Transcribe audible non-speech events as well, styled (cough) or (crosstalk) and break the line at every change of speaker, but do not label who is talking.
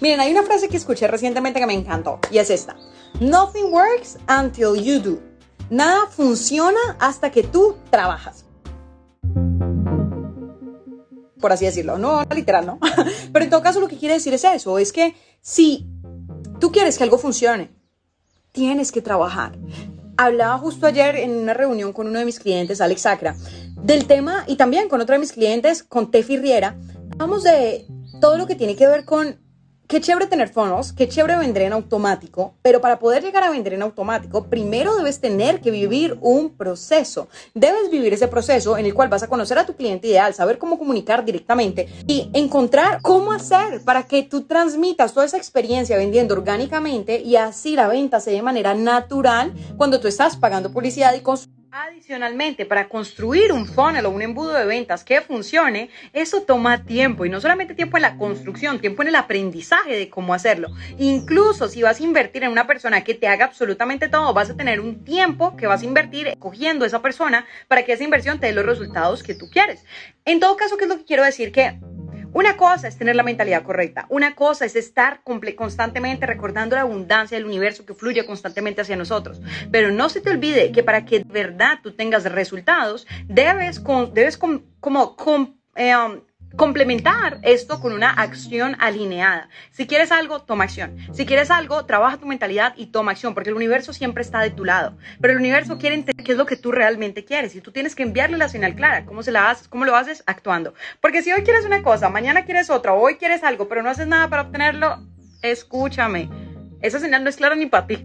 Miren, hay una frase que escuché recientemente que me encantó y es esta. Nothing works until you do. Nada funciona hasta que tú trabajas. Por así decirlo, no literal, ¿no? (laughs) Pero en todo caso lo que quiere decir es eso, es que si tú quieres que algo funcione, tienes que trabajar. Hablaba justo ayer en una reunión con uno de mis clientes, Alex Sacra, del tema y también con otro de mis clientes, con Tefi Riera. Hablamos de todo lo que tiene que ver con Qué chévere tener fondos, qué chévere vender en automático, pero para poder llegar a vender en automático, primero debes tener que vivir un proceso. Debes vivir ese proceso en el cual vas a conocer a tu cliente ideal, saber cómo comunicar directamente y encontrar cómo hacer para que tú transmitas toda esa experiencia vendiendo orgánicamente y así la venta se de manera natural cuando tú estás pagando publicidad y con Adicionalmente, para construir un funnel o un embudo de ventas que funcione, eso toma tiempo y no solamente tiempo en la construcción, tiempo en el aprendizaje de cómo hacerlo. Incluso si vas a invertir en una persona que te haga absolutamente todo, vas a tener un tiempo que vas a invertir cogiendo a esa persona para que esa inversión te dé los resultados que tú quieres. En todo caso, ¿qué es lo que quiero decir? Que una cosa es tener la mentalidad correcta, una cosa es estar constantemente recordando la abundancia del universo que fluye constantemente hacia nosotros. Pero no se te olvide que para que de verdad tú tengas resultados, debes, debes como, eh, um, complementar esto con una acción alineada. Si quieres algo, toma acción. Si quieres algo, trabaja tu mentalidad y toma acción, porque el universo siempre está de tu lado. Pero el universo quiere entender qué es lo que tú realmente quieres y tú tienes que enviarle la señal clara. ¿Cómo se la haces? ¿Cómo lo haces? Actuando. Porque si hoy quieres una cosa, mañana quieres otra, hoy quieres algo, pero no haces nada para obtenerlo, escúchame. Esa señal no es clara ni para ti.